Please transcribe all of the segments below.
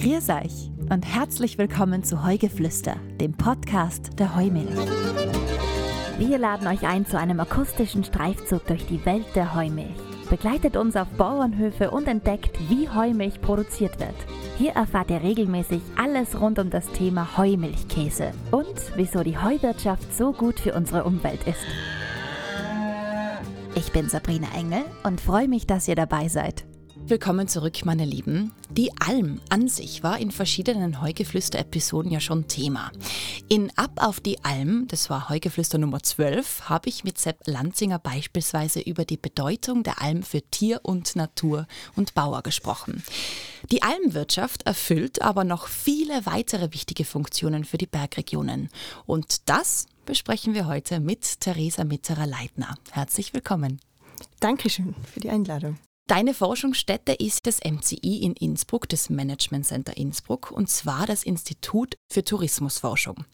Grüß euch und herzlich willkommen zu Heugeflüster, dem Podcast der Heumilch. Wir laden euch ein zu einem akustischen Streifzug durch die Welt der Heumilch. Begleitet uns auf Bauernhöfe und entdeckt, wie Heumilch produziert wird. Hier erfahrt ihr regelmäßig alles rund um das Thema Heumilchkäse und wieso die Heuwirtschaft so gut für unsere Umwelt ist. Ich bin Sabrina Engel und freue mich, dass ihr dabei seid. Willkommen zurück, meine Lieben. Die Alm an sich war in verschiedenen Heugeflüster-Episoden ja schon Thema. In Ab auf die Alm, das war Heugeflüster Nummer 12, habe ich mit Sepp Lanzinger beispielsweise über die Bedeutung der Alm für Tier und Natur und Bauer gesprochen. Die Almwirtschaft erfüllt aber noch viele weitere wichtige Funktionen für die Bergregionen. Und das besprechen wir heute mit Theresa Mitterer-Leitner. Herzlich willkommen. Dankeschön für die Einladung. Deine Forschungsstätte ist das MCI in Innsbruck, das Management Center Innsbruck, und zwar das Institut für Tourismusforschung.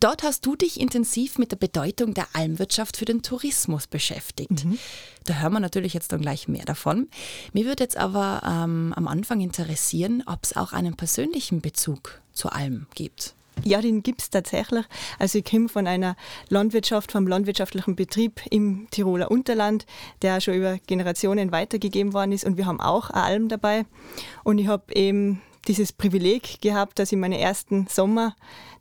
Dort hast du dich intensiv mit der Bedeutung der Almwirtschaft für den Tourismus beschäftigt. Mhm. Da hören wir natürlich jetzt dann gleich mehr davon. Mir würde jetzt aber ähm, am Anfang interessieren, ob es auch einen persönlichen Bezug zur Alm gibt. Ja, den gibt es tatsächlich. Also ich komme von einer Landwirtschaft, vom landwirtschaftlichen Betrieb im Tiroler Unterland, der schon über Generationen weitergegeben worden ist und wir haben auch eine Alm dabei. Und ich habe eben dieses Privileg gehabt, dass ich meine ersten Sommer,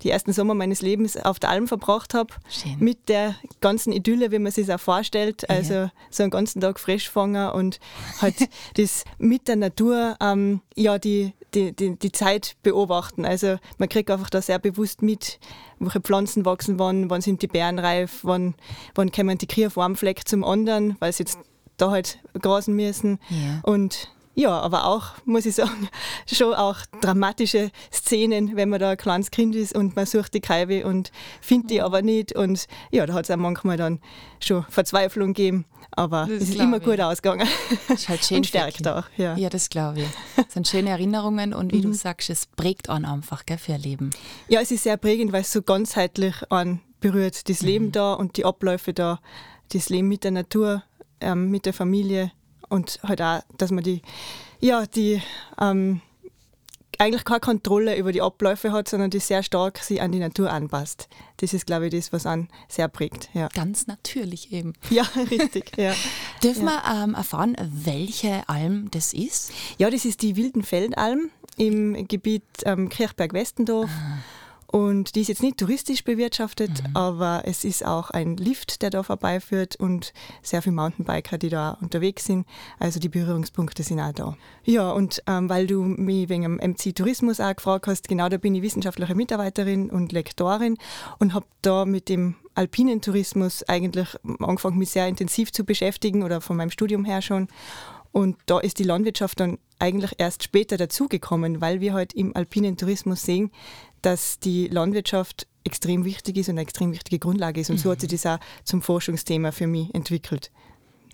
die ersten Sommer meines Lebens auf der Alm verbracht habe. Mit der ganzen Idylle, wie man sich auch vorstellt. Also ja. so einen ganzen Tag Frischfanger und halt das mit der Natur, ähm, ja, die, die, die, die Zeit beobachten. Also man kriegt einfach da sehr bewusst mit, welche Pflanzen wachsen wann, wann sind die Beeren reif, wann, wann kommen die Krier vom Fleck zum anderen, weil sie jetzt da halt grasen müssen. Ja. Und ja, aber auch, muss ich sagen, schon auch dramatische Szenen, wenn man da ein kleines Kind ist und man sucht die Kaiwe und findet die aber nicht. Und ja, da hat es auch manchmal dann schon Verzweiflung gegeben. Aber es ist immer ich. gut ausgegangen. Das ist halt schön und stärkt auch. Ja, ja das glaube ich. Das sind schöne Erinnerungen und wie mhm. du sagst, es prägt einen einfach gell, für ihr Leben. Ja, es ist sehr prägend, weil es so ganzheitlich an berührt. Das Leben mhm. da und die Abläufe da, das Leben mit der Natur, ähm, mit der Familie, und halt auch, dass man die, ja, die ähm, eigentlich keine Kontrolle über die Abläufe hat, sondern die sehr stark sich an die Natur anpasst. Das ist, glaube ich, das, was einen sehr prägt. Ja. Ganz natürlich eben. Ja, richtig. Ja. Dürfen ja. wir ähm, erfahren, welche Alm das ist? Ja, das ist die Wildenfeldalm im Gebiet ähm, Kirchberg-Westendorf. Ah. Und die ist jetzt nicht touristisch bewirtschaftet, mhm. aber es ist auch ein Lift, der da vorbeiführt und sehr viele Mountainbiker, die da unterwegs sind. Also die Berührungspunkte sind auch da. Ja, und ähm, weil du mich wegen dem MC Tourismus auch gefragt hast, genau da bin ich wissenschaftliche Mitarbeiterin und Lektorin und habe da mit dem alpinen Tourismus eigentlich angefangen, mich sehr intensiv zu beschäftigen oder von meinem Studium her schon. Und da ist die Landwirtschaft dann eigentlich erst später dazugekommen, weil wir halt im alpinen Tourismus sehen, dass die Landwirtschaft extrem wichtig ist und eine extrem wichtige Grundlage ist. Und mhm. so hat sich mhm. das auch zum Forschungsthema für mich entwickelt.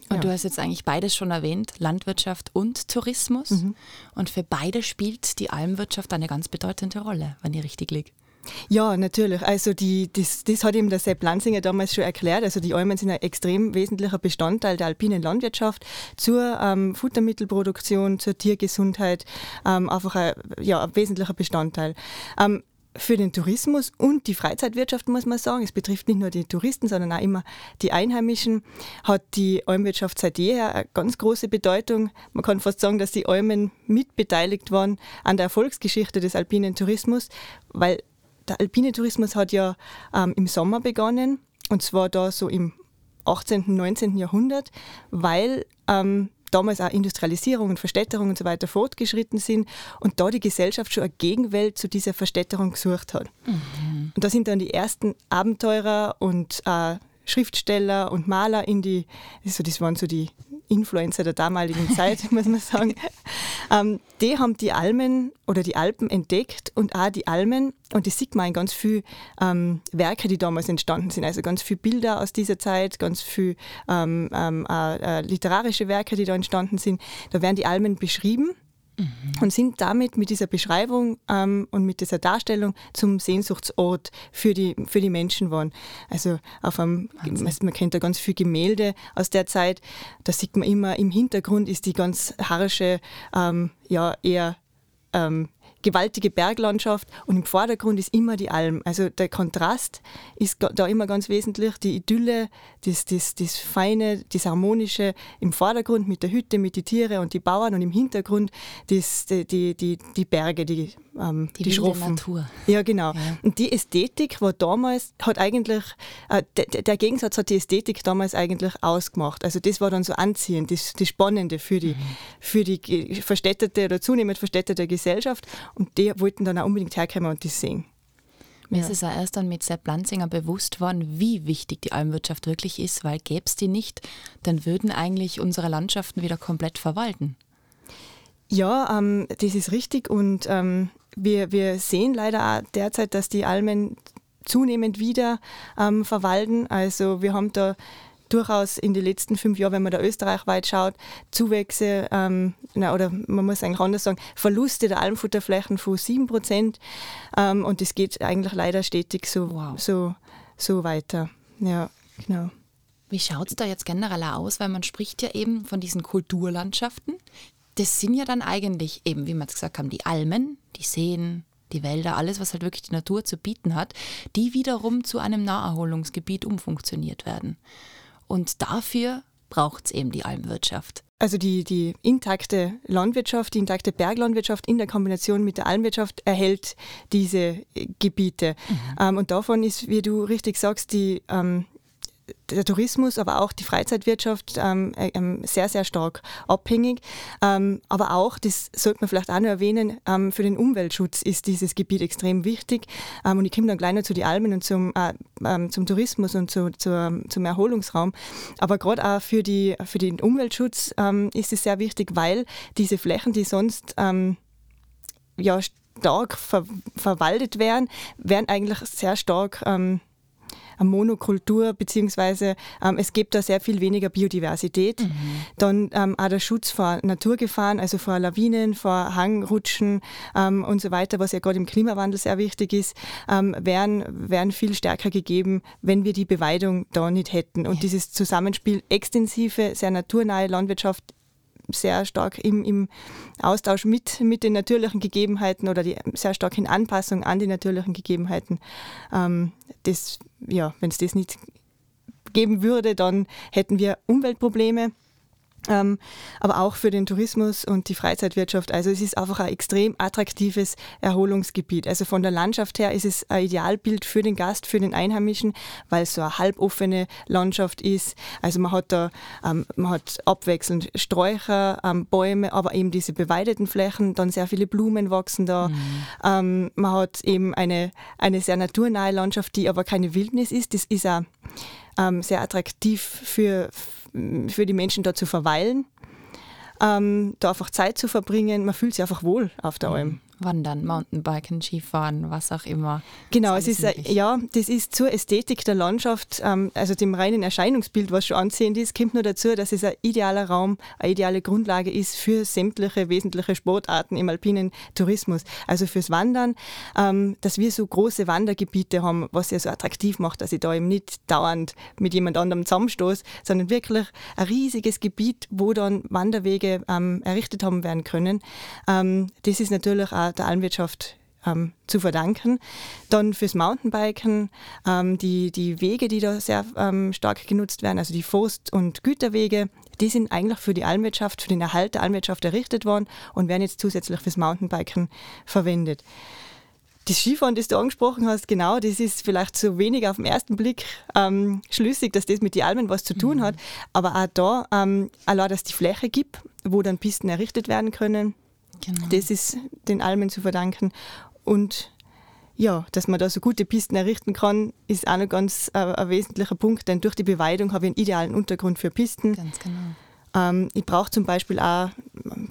Und ja. du hast jetzt eigentlich beides schon erwähnt, Landwirtschaft und Tourismus. Mhm. Und für beide spielt die Almwirtschaft eine ganz bedeutende Rolle, wenn ich richtig liege. Ja, natürlich. Also die, das, das hat eben der Sepp Lanzinger damals schon erklärt. Also die Almen sind ein extrem wesentlicher Bestandteil der alpinen Landwirtschaft zur ähm, Futtermittelproduktion, zur Tiergesundheit, ähm, einfach ein, ja, ein wesentlicher Bestandteil. Ähm, für den Tourismus und die Freizeitwirtschaft muss man sagen, es betrifft nicht nur die Touristen, sondern auch immer die Einheimischen, hat die Almwirtschaft seit jeher eine ganz große Bedeutung. Man kann fast sagen, dass die Almen mitbeteiligt waren an der Erfolgsgeschichte des alpinen Tourismus, weil der alpine Tourismus hat ja ähm, im Sommer begonnen und zwar da so im 18., 19. Jahrhundert, weil ähm, damals auch Industrialisierung und Verstädterung und so weiter fortgeschritten sind und da die Gesellschaft schon eine Gegenwelt zu dieser Verstädterung gesucht hat. Mhm. Und da sind dann die ersten Abenteurer und äh, Schriftsteller und Maler in die, also das waren so die Influencer der damaligen Zeit, muss man sagen. Ähm, die haben die Almen oder die Alpen entdeckt und auch die Almen, und das sieht man in ganz vielen ähm, Werke, die damals entstanden sind. Also ganz viele Bilder aus dieser Zeit, ganz viele ähm, ähm, äh, äh, literarische Werke, die da entstanden sind. Da werden die Almen beschrieben Mhm. Und sind damit mit dieser Beschreibung ähm, und mit dieser Darstellung zum Sehnsuchtsort für die, für die Menschen geworden. Also auf einem, man kennt da ganz viele Gemälde aus der Zeit, da sieht man immer, im Hintergrund ist die ganz harsche, ähm, ja, eher ähm, gewaltige Berglandschaft und im Vordergrund ist immer die Alm. Also der Kontrast ist da immer ganz wesentlich, die Idylle, das, das, das Feine, das Harmonische im Vordergrund mit der Hütte, mit den Tieren und die Bauern und im Hintergrund das, die, die, die, die Berge, die, ähm, die, die Schroffen. Natur. Ja, genau. Ja. Und die Ästhetik war damals, hat eigentlich, äh, der, der, Gegensatz hat die Ästhetik damals eigentlich ausgemacht. Also das war dann so anziehend, das, das Spannende für die, mhm. für die verstädtete oder zunehmend verstädtete Gesellschaft. Und die wollten dann auch unbedingt herkommen und das sehen. Mir ja. ist es auch erst dann mit Sepp Lanzinger bewusst worden, wie wichtig die Almwirtschaft wirklich ist, weil gäbe es die nicht, dann würden eigentlich unsere Landschaften wieder komplett verwalten. Ja, ähm, das ist richtig und ähm, wir, wir sehen leider auch derzeit, dass die Almen zunehmend wieder ähm, verwalten. Also wir haben da durchaus in den letzten fünf Jahren, wenn man da österreichweit schaut, Zuwächse, ähm, na, oder man muss eigentlich anders sagen, Verluste der Almfutterflächen von 7 Prozent. Ähm, und das geht eigentlich leider stetig so, wow. so, so weiter. Ja, genau. Wie schaut es da jetzt generell aus? Weil man spricht ja eben von diesen Kulturlandschaften. Das sind ja dann eigentlich eben, wie wir es gesagt haben, die Almen, die Seen, die Wälder, alles, was halt wirklich die Natur zu bieten hat, die wiederum zu einem Naherholungsgebiet umfunktioniert werden. Und dafür braucht es eben die Almwirtschaft. Also die, die intakte Landwirtschaft, die intakte Berglandwirtschaft in der Kombination mit der Almwirtschaft erhält diese Gebiete. Mhm. Ähm, und davon ist, wie du richtig sagst, die ähm, der Tourismus, aber auch die Freizeitwirtschaft ähm, äh, ähm, sehr, sehr stark abhängig. Ähm, aber auch, das sollte man vielleicht auch noch erwähnen, ähm, für den Umweltschutz ist dieses Gebiet extrem wichtig. Ähm, und ich komme dann gleich noch zu den Almen und zum, äh, ähm, zum Tourismus und zu, zu, zum Erholungsraum. Aber gerade auch für, die, für den Umweltschutz ist es sehr wichtig, weil diese Flächen, die sonst ja, stark ver verwaldet werden, werden eigentlich sehr stark Monokultur, beziehungsweise ähm, es gibt da sehr viel weniger Biodiversität. Mhm. Dann ähm, auch der Schutz vor Naturgefahren, also vor Lawinen, vor Hangrutschen ähm, und so weiter, was ja gerade im Klimawandel sehr wichtig ist, ähm, wären, wären viel stärker gegeben, wenn wir die Beweidung da nicht hätten. Und ja. dieses Zusammenspiel extensive, sehr naturnahe Landwirtschaft sehr stark im, im Austausch mit, mit den natürlichen Gegebenheiten oder die sehr stark in Anpassung an die natürlichen Gegebenheiten. Ähm, das, ja, wenn es das nicht geben würde, dann hätten wir Umweltprobleme ähm, aber auch für den Tourismus und die Freizeitwirtschaft. Also es ist einfach ein extrem attraktives Erholungsgebiet. Also von der Landschaft her ist es ein Idealbild für den Gast, für den Einheimischen, weil es so eine halboffene Landschaft ist. Also man hat da ähm, man hat abwechselnd Sträucher, ähm, Bäume, aber eben diese beweideten Flächen, dann sehr viele Blumen wachsen da. Mhm. Ähm, man hat eben eine, eine sehr naturnahe Landschaft, die aber keine Wildnis ist. Das ist auch ähm, sehr attraktiv für, für die Menschen da zu verweilen, ähm, da einfach Zeit zu verbringen. Man fühlt sich einfach wohl auf der Alm. Wandern, Mountainbiken, Skifahren, was auch immer. Genau, es ist, ja, das ist zur Ästhetik der Landschaft, ähm, also dem reinen Erscheinungsbild, was schon anziehend ist, kommt nur dazu, dass es ein idealer Raum, eine ideale Grundlage ist für sämtliche wesentliche Sportarten im alpinen Tourismus. Also fürs Wandern, ähm, dass wir so große Wandergebiete haben, was ja so attraktiv macht, dass ich da eben nicht dauernd mit jemand anderem zusammenstoße, sondern wirklich ein riesiges Gebiet, wo dann Wanderwege ähm, errichtet haben werden können. Das ist natürlich auch der Almwirtschaft ähm, zu verdanken. Dann fürs Mountainbiken, ähm, die, die Wege, die da sehr ähm, stark genutzt werden, also die Forst- und Güterwege, die sind eigentlich für die Almwirtschaft, für den Erhalt der Almwirtschaft errichtet worden und werden jetzt zusätzlich fürs Mountainbiken verwendet. Das Skifahren, das du angesprochen hast, genau, das ist vielleicht so wenig auf den ersten Blick ähm, schlüssig, dass das mit den Almen was zu tun mhm. hat. Aber auch da, ähm, allein, dass es die Fläche gibt, wo dann Pisten errichtet werden können, Genau. Das ist den Almen zu verdanken. Und ja, dass man da so gute Pisten errichten kann, ist auch noch ganz äh, ein wesentlicher Punkt, denn durch die Beweidung habe ich einen idealen Untergrund für Pisten. Ganz genau. Ähm, ich brauche zum Beispiel auch,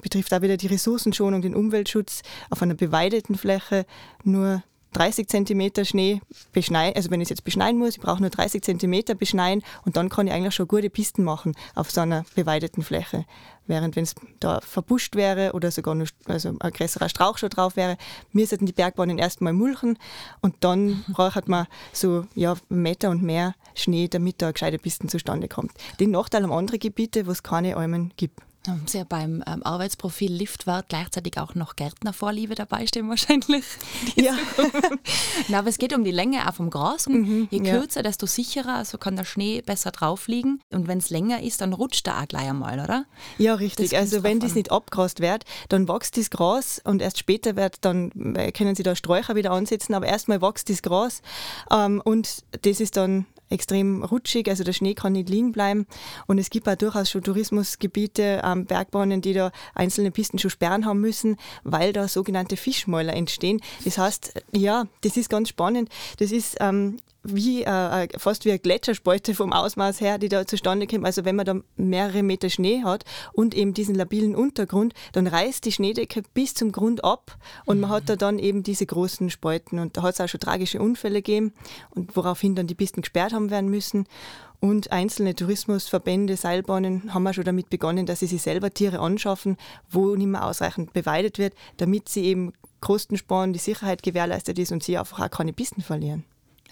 betrifft auch wieder die Ressourcenschonung, den Umweltschutz, auf einer beweideten Fläche nur 30 cm Schnee beschneien, also wenn ich es jetzt beschneien muss, ich brauche nur 30 cm beschneien und dann kann ich eigentlich schon gute Pisten machen auf so einer beweideten Fläche. Während wenn es da verbuscht wäre oder sogar nur, also ein größerer Strauch schon drauf wäre, müssten die Bergbahnen erstmal mulchen und dann braucht man so ja, Meter und mehr Schnee, damit da eine gescheite Pisten zustande kommt. Den Nachteil haben andere Gebiete, wo es keine Almen gibt. Haben Sie ja beim ähm, Arbeitsprofil Liftwart gleichzeitig auch noch Gärtnervorliebe dabei stehen wahrscheinlich. Ja. Na, aber es geht um die Länge auch vom Gras. Mhm, Je kürzer, ja. desto sicherer, also kann der Schnee besser drauf liegen. Und wenn es länger ist, dann rutscht er auch gleich einmal, oder? Ja, richtig. Also wenn das nicht abgrast wird, dann wächst das Gras und erst später wird dann, äh, können Sie da Sträucher wieder ansetzen, aber erstmal wächst das Gras ähm, und das ist dann extrem rutschig, also der Schnee kann nicht liegen bleiben. Und es gibt auch durchaus schon Tourismusgebiete, ähm, Bergbahnen, die da einzelne Pisten schon sperren haben müssen, weil da sogenannte Fischmäuler entstehen. Das heißt, ja, das ist ganz spannend. Das ist ähm, wie äh, äh, fast wie eine Gletscherspalte vom Ausmaß her, die da zustande kommt. Also wenn man da mehrere Meter Schnee hat und eben diesen labilen Untergrund, dann reißt die Schneedecke bis zum Grund ab und mhm. man hat da dann eben diese großen Spalten und da hat es auch schon tragische Unfälle gegeben und woraufhin dann die Pisten gesperrt haben werden müssen. Und einzelne Tourismusverbände, Seilbahnen haben auch schon damit begonnen, dass sie sich selber Tiere anschaffen, wo nicht mehr ausreichend beweidet wird, damit sie eben Kosten sparen, die Sicherheit gewährleistet ist und sie einfach auch keine Pisten verlieren.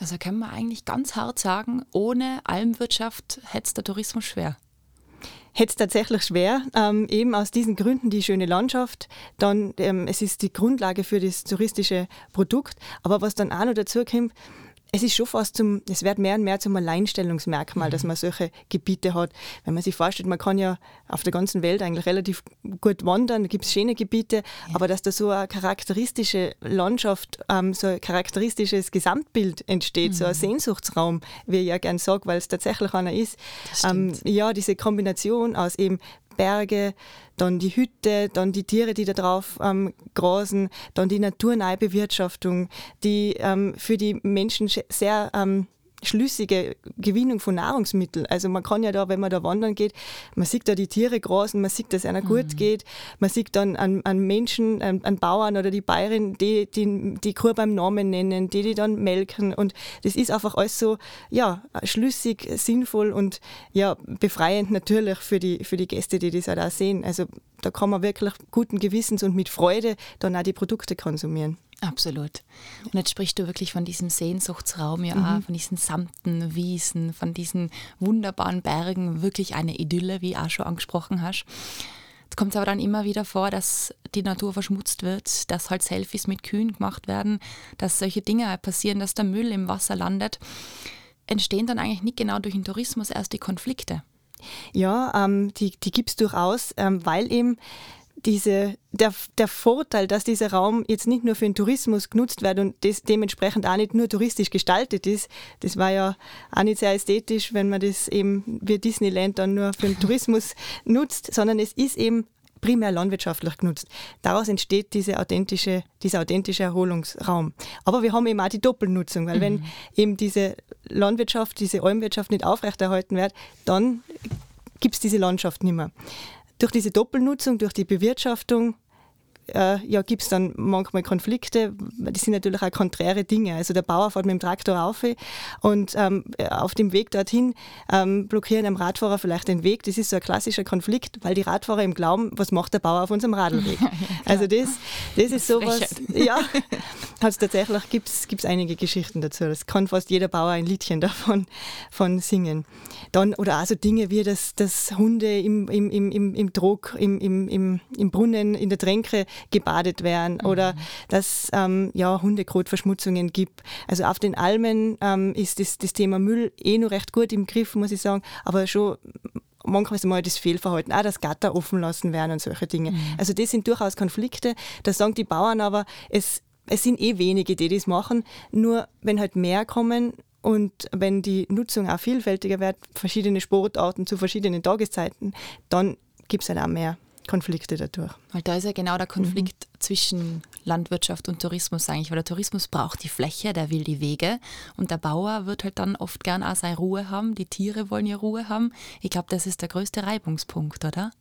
Also kann man eigentlich ganz hart sagen, ohne Almwirtschaft hätte es der Tourismus schwer. Hätte es tatsächlich schwer, ähm, eben aus diesen Gründen die schöne Landschaft, dann ähm, es ist die Grundlage für das touristische Produkt, aber was dann auch noch dazu kommt, es ist schon fast zum, es wird mehr und mehr zum Alleinstellungsmerkmal, mhm. dass man solche Gebiete hat. Wenn man sich vorstellt, man kann ja auf der ganzen Welt eigentlich relativ gut wandern, da gibt es schöne Gebiete, ja. aber dass da so eine charakteristische Landschaft, ähm, so ein charakteristisches Gesamtbild entsteht, mhm. so ein mhm. Sehnsuchtsraum, wie ich ja gern sage, weil es tatsächlich einer ist. Ähm, ja, diese Kombination aus eben Berge, dann die Hütte, dann die Tiere, die da drauf ähm, grasen, dann die naturnahe Bewirtschaftung, die ähm, für die Menschen sehr ähm, schlüssige Gewinnung von Nahrungsmitteln. Also man kann ja da, wenn man da wandern geht, man sieht da die Tiere grasen, man sieht, dass einer mhm. gut geht, man sieht dann an, an Menschen, an, an, Bauern oder die Bayern, die die, die Kur beim Namen nennen, die die dann melken und das ist einfach alles so, ja, schlüssig, sinnvoll und ja, befreiend natürlich für die, für die Gäste, die das auch sehen. Also da kann man wirklich guten Gewissens und mit Freude dann auch die Produkte konsumieren. Absolut. Und jetzt sprichst du wirklich von diesem Sehnsuchtsraum, ja, mhm. von diesen samten Wiesen, von diesen wunderbaren Bergen, wirklich eine Idylle, wie du auch schon angesprochen hast. Jetzt kommt es aber dann immer wieder vor, dass die Natur verschmutzt wird, dass halt Selfies mit Kühen gemacht werden, dass solche Dinge passieren, dass der Müll im Wasser landet. Entstehen dann eigentlich nicht genau durch den Tourismus erst die Konflikte? Ja, ähm, die, die gibt es durchaus, ähm, weil eben diese, der, der Vorteil, dass dieser Raum jetzt nicht nur für den Tourismus genutzt wird und das dementsprechend auch nicht nur touristisch gestaltet ist, das war ja auch nicht sehr ästhetisch, wenn man das eben wie Disneyland dann nur für den Tourismus nutzt, sondern es ist eben primär landwirtschaftlich genutzt. Daraus entsteht diese authentische, dieser authentische Erholungsraum. Aber wir haben eben auch die Doppelnutzung, weil mhm. wenn eben diese Landwirtschaft, diese Almwirtschaft nicht aufrechterhalten wird, dann gibt es diese Landschaft nicht mehr durch diese Doppelnutzung, durch die Bewirtschaftung, äh, ja, gibt es dann manchmal Konflikte. Das sind natürlich auch konträre Dinge. Also der Bauer fährt mit dem Traktor auf und ähm, auf dem Weg dorthin ähm, blockieren einem Radfahrer vielleicht den Weg. Das ist so ein klassischer Konflikt, weil die Radfahrer eben glauben, was macht der Bauer auf unserem Radlweg? Ja, also das, das ist sowas, ja, also tatsächlich gibt es einige Geschichten dazu. Das kann fast jeder Bauer ein Liedchen davon von singen. Dann, oder auch so Dinge wie, dass, dass Hunde im, im, im, im Druck, im, im, im, im Brunnen, in der Tränke gebadet werden mhm. oder dass ähm, ja, Hundekotverschmutzungen gibt. Also auf den Almen ähm, ist das, das Thema Müll eh noch recht gut im Griff, muss ich sagen, aber schon manchmal ist mal das Fehlverhalten, auch das Gatter offen lassen werden und solche Dinge. Mhm. Also das sind durchaus Konflikte. Da sagen die Bauern aber, es, es sind eh wenige, die das machen. Nur wenn halt mehr kommen und wenn die Nutzung auch vielfältiger wird, verschiedene Sportarten zu verschiedenen Tageszeiten, dann gibt es halt auch mehr. Konflikte dadurch. Weil da ist ja genau der Konflikt mhm. zwischen Landwirtschaft und Tourismus eigentlich, weil der Tourismus braucht die Fläche, der will die Wege und der Bauer wird halt dann oft gern auch seine Ruhe haben, die Tiere wollen ja Ruhe haben. Ich glaube, das ist der größte Reibungspunkt, oder?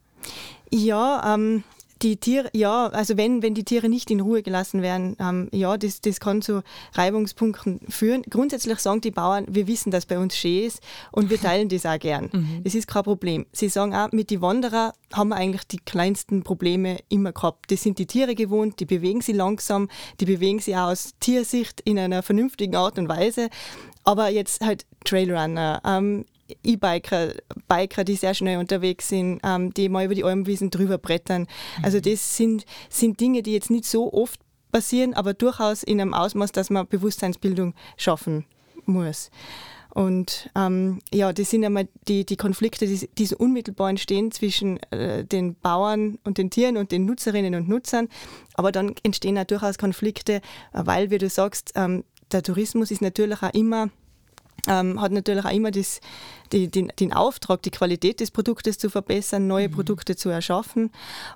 Ja, ähm, die Tiere, ja, also wenn, wenn die Tiere nicht in Ruhe gelassen werden, ähm, ja, das, das kann zu Reibungspunkten führen. Grundsätzlich sagen die Bauern, wir wissen, dass bei uns schön ist und wir teilen das auch gern. Mhm. Das ist kein Problem. Sie sagen auch, mit den Wanderern haben wir eigentlich die kleinsten Probleme immer gehabt. Das sind die Tiere gewohnt, die bewegen sie langsam, die bewegen sie auch aus Tiersicht in einer vernünftigen Art und Weise. Aber jetzt halt Trailrunner, ähm, E-Biker, Biker, die sehr schnell unterwegs sind, ähm, die mal über die Almwiesen drüber brettern. Also mhm. das sind, sind Dinge, die jetzt nicht so oft passieren, aber durchaus in einem Ausmaß, dass man Bewusstseinsbildung schaffen muss. Und ähm, ja, das sind einmal die, die Konflikte, die, die so unmittelbar entstehen zwischen äh, den Bauern und den Tieren und den Nutzerinnen und Nutzern. Aber dann entstehen auch durchaus Konflikte, weil, wie du sagst, ähm, der Tourismus ist natürlich auch immer ähm, hat natürlich auch immer das, die, den, den, Auftrag, die Qualität des Produktes zu verbessern, neue mhm. Produkte zu erschaffen.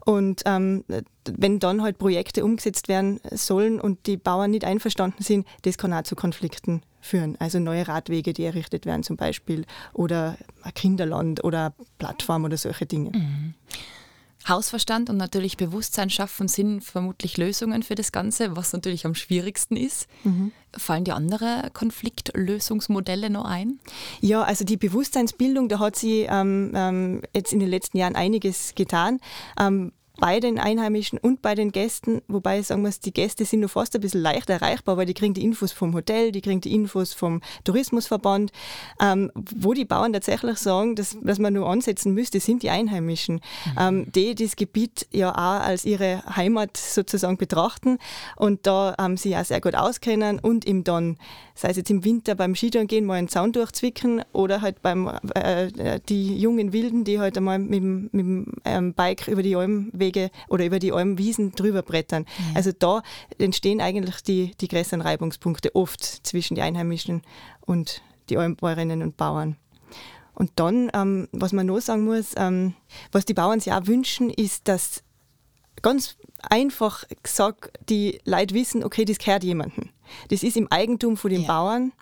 Und ähm, wenn dann halt Projekte umgesetzt werden sollen und die Bauern nicht einverstanden sind, das kann auch zu Konflikten führen. Also neue Radwege, die errichtet werden zum Beispiel oder ein Kinderland oder Plattform oder solche Dinge. Mhm. Hausverstand und natürlich Bewusstsein schaffen sind vermutlich Lösungen für das Ganze, was natürlich am schwierigsten ist. Mhm. Fallen dir andere Konfliktlösungsmodelle noch ein? Ja, also die Bewusstseinsbildung, da hat sie ähm, ähm, jetzt in den letzten Jahren einiges getan. Ähm, bei den Einheimischen und bei den Gästen, wobei sagen wir, die Gäste sind nur fast ein bisschen leicht erreichbar, weil die kriegen die Infos vom Hotel, die kriegen die Infos vom Tourismusverband. Ähm, wo die Bauern tatsächlich sagen, dass, dass man nur ansetzen müsste, sind die Einheimischen, mhm. ähm, die das Gebiet ja auch als ihre Heimat sozusagen betrachten und da ähm, sie auch sehr gut auskennen und ihm dann, sei es jetzt im Winter beim Skitouren gehen, mal einen Zaun durchzwicken oder halt beim äh, die jungen Wilden, die halt einmal mit, mit dem ähm, Bike über die Alm Wege oder über die Almwiesen drüber brettern. Ja. Also da entstehen eigentlich die, die größeren Reibungspunkte oft zwischen den Einheimischen und die Almbäuerinnen und Bauern. Und dann, ähm, was man noch sagen muss, ähm, was die Bauern sich auch wünschen, ist, dass ganz einfach gesagt die Leute wissen, okay, das gehört jemandem. Das ist im Eigentum von den ja. Bauern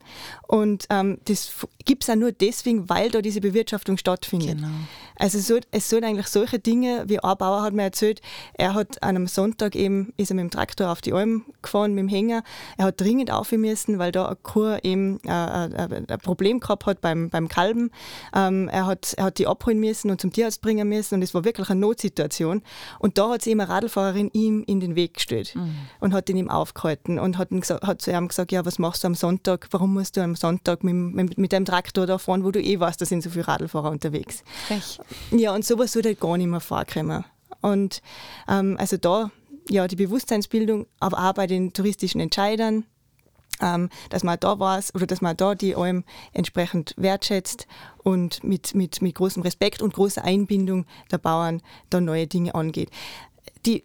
und ähm, das gibt es auch nur deswegen, weil da diese Bewirtschaftung stattfindet. Genau. Also so, es sollen eigentlich solche Dinge, wie ein Bauer hat mir erzählt, er hat an einem Sonntag eben, ist er mit dem Traktor auf die Alm gefahren, mit dem Hänger, er hat dringend aufhören müssen, weil da eine Kuh eben äh, äh, ein Problem gehabt hat beim, beim Kalben. Ähm, er, hat, er hat die abholen müssen und zum Tierarzt bringen müssen und es war wirklich eine Notsituation. Und da hat sich eben eine Radlfahrerin ihm in den Weg gestellt mhm. und hat ihn ihm aufgehalten und hat, ihn gesagt, hat zu ihm gesagt, ja, was machst du am Sonntag, warum musst du am Sonntag mit, mit, mit deinem Traktor da fahren, wo du eh weißt, da sind so viele Radlfahrer unterwegs. Frech. Ja, und sowas sollte halt gar nicht mehr vorkommen. Und ähm, also da, ja, die Bewusstseinsbildung, aber auch bei den touristischen Entscheidern, ähm, dass man da weiß oder dass man da die Alm entsprechend wertschätzt und mit, mit, mit großem Respekt und großer Einbindung der Bauern da neue Dinge angeht. Die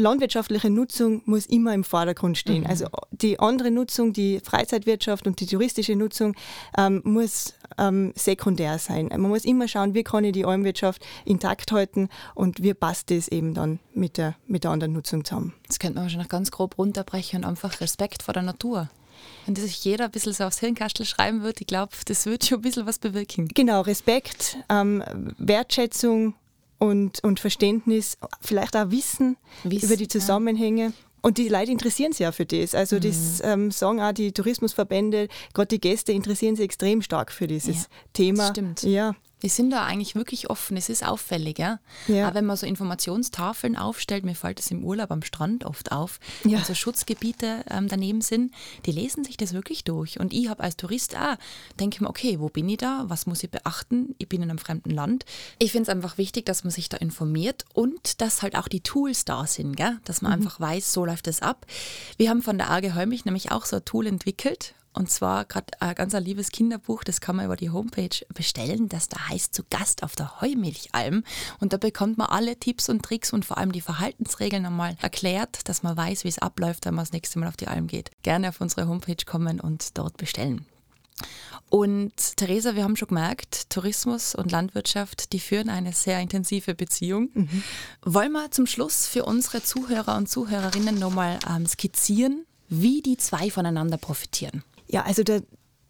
landwirtschaftliche Nutzung muss immer im Vordergrund stehen. Mhm. Also die andere Nutzung, die Freizeitwirtschaft und die touristische Nutzung ähm, muss ähm, sekundär sein. Man muss immer schauen, wie kann ich die Almwirtschaft intakt halten und wie passt das eben dann mit der, mit der anderen Nutzung zusammen. Das könnte man wahrscheinlich ganz grob runterbrechen und einfach Respekt vor der Natur. Wenn das sich jeder ein bisschen so aufs Hirnkastel schreiben würde, ich glaube, das würde schon ein bisschen was bewirken. Genau, Respekt, ähm, Wertschätzung, und, und Verständnis, vielleicht auch Wissen, Wissen über die Zusammenhänge. Ja. Und die Leute interessieren sich ja für das. Also mhm. das ähm, sagen auch die Tourismusverbände, gerade die Gäste interessieren sich extrem stark für dieses ja, Thema. Das stimmt. Ja. Wir sind da eigentlich wirklich offen. Es ist auffällig, ja. ja. Aber wenn man so Informationstafeln aufstellt, mir fällt es im Urlaub am Strand oft auf, ja. wenn so Schutzgebiete ähm, daneben sind, die lesen sich das wirklich durch. Und ich habe als Tourist auch, denke ich mir, okay, wo bin ich da? Was muss ich beachten? Ich bin in einem fremden Land. Ich finde es einfach wichtig, dass man sich da informiert und dass halt auch die Tools da sind, gell? dass man mhm. einfach weiß, so läuft es ab. Wir haben von der AG Heumich nämlich auch so ein Tool entwickelt, und zwar gerade ein ganz ein liebes Kinderbuch, das kann man über die Homepage bestellen. Das da heißt zu Gast auf der Heumilchalm. Und da bekommt man alle Tipps und Tricks und vor allem die Verhaltensregeln einmal erklärt, dass man weiß, wie es abläuft, wenn man das nächste Mal auf die Alm geht. Gerne auf unsere Homepage kommen und dort bestellen. Und Theresa, wir haben schon gemerkt, Tourismus und Landwirtschaft, die führen eine sehr intensive Beziehung. Mhm. Wollen wir zum Schluss für unsere Zuhörer und Zuhörerinnen nochmal ähm, skizzieren, wie die zwei voneinander profitieren? Ja, also der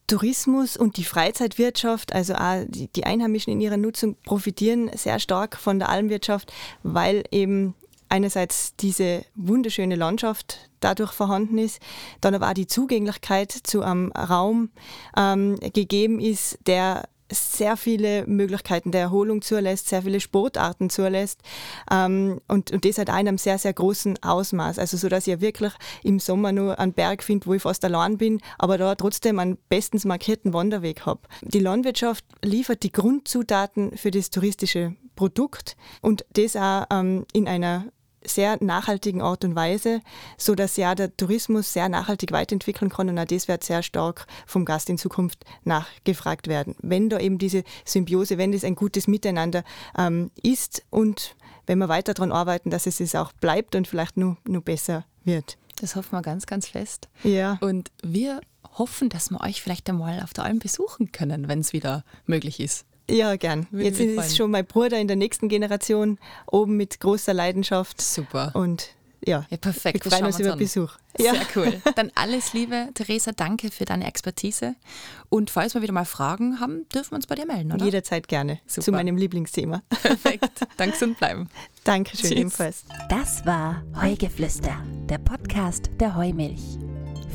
Tourismus und die Freizeitwirtschaft, also auch die Einheimischen in ihrer Nutzung profitieren sehr stark von der Almwirtschaft, weil eben einerseits diese wunderschöne Landschaft dadurch vorhanden ist, dann aber auch die Zugänglichkeit zu einem Raum ähm, gegeben ist, der sehr viele Möglichkeiten der Erholung zulässt, sehr viele Sportarten zulässt ähm, und, und das in einem sehr, sehr großen Ausmaß. Also so, dass ich wirklich im Sommer nur einen Berg finde, wo ich fast allein bin, aber da trotzdem einen bestens markierten Wanderweg habe. Die Landwirtschaft liefert die Grundzutaten für das touristische Produkt und das auch ähm, in einer sehr nachhaltigen Art und Weise, so dass ja der Tourismus sehr nachhaltig weiterentwickeln kann und auch das wird sehr stark vom Gast in Zukunft nachgefragt werden. Wenn da eben diese Symbiose, wenn das ein gutes Miteinander ähm, ist und wenn wir weiter daran arbeiten, dass es es auch bleibt und vielleicht nur, nur besser wird. Das hoffen wir ganz, ganz fest. Ja. Und wir hoffen, dass wir euch vielleicht einmal auf der Alm besuchen können, wenn es wieder möglich ist. Ja, gern. Würde Jetzt ist freuen. schon mein Bruder in der nächsten Generation oben mit großer Leidenschaft. Super. Und ja, Ja, perfekt. wir freuen uns über an. Besuch. Sehr Ja. cool. Dann alles Liebe, Theresa, danke für deine Expertise. Und falls wir wieder mal Fragen haben, dürfen wir uns bei dir melden, oder? Jederzeit gerne Super. zu meinem Lieblingsthema. Perfekt. Danke gesund bleiben. Dankeschön Tschüss. ebenfalls. Das war Heugeflüster, der Podcast der Heumilch.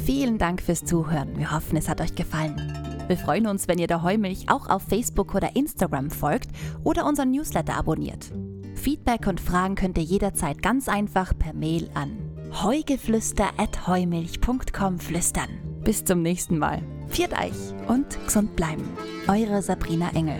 Vielen Dank fürs Zuhören. Wir hoffen, es hat euch gefallen. Wir freuen uns, wenn ihr der Heumilch auch auf Facebook oder Instagram folgt oder unseren Newsletter abonniert. Feedback und Fragen könnt ihr jederzeit ganz einfach per Mail an heugeflüster.heumilch.com flüstern. Bis zum nächsten Mal. Viert euch und gesund bleiben. Eure Sabrina Engel.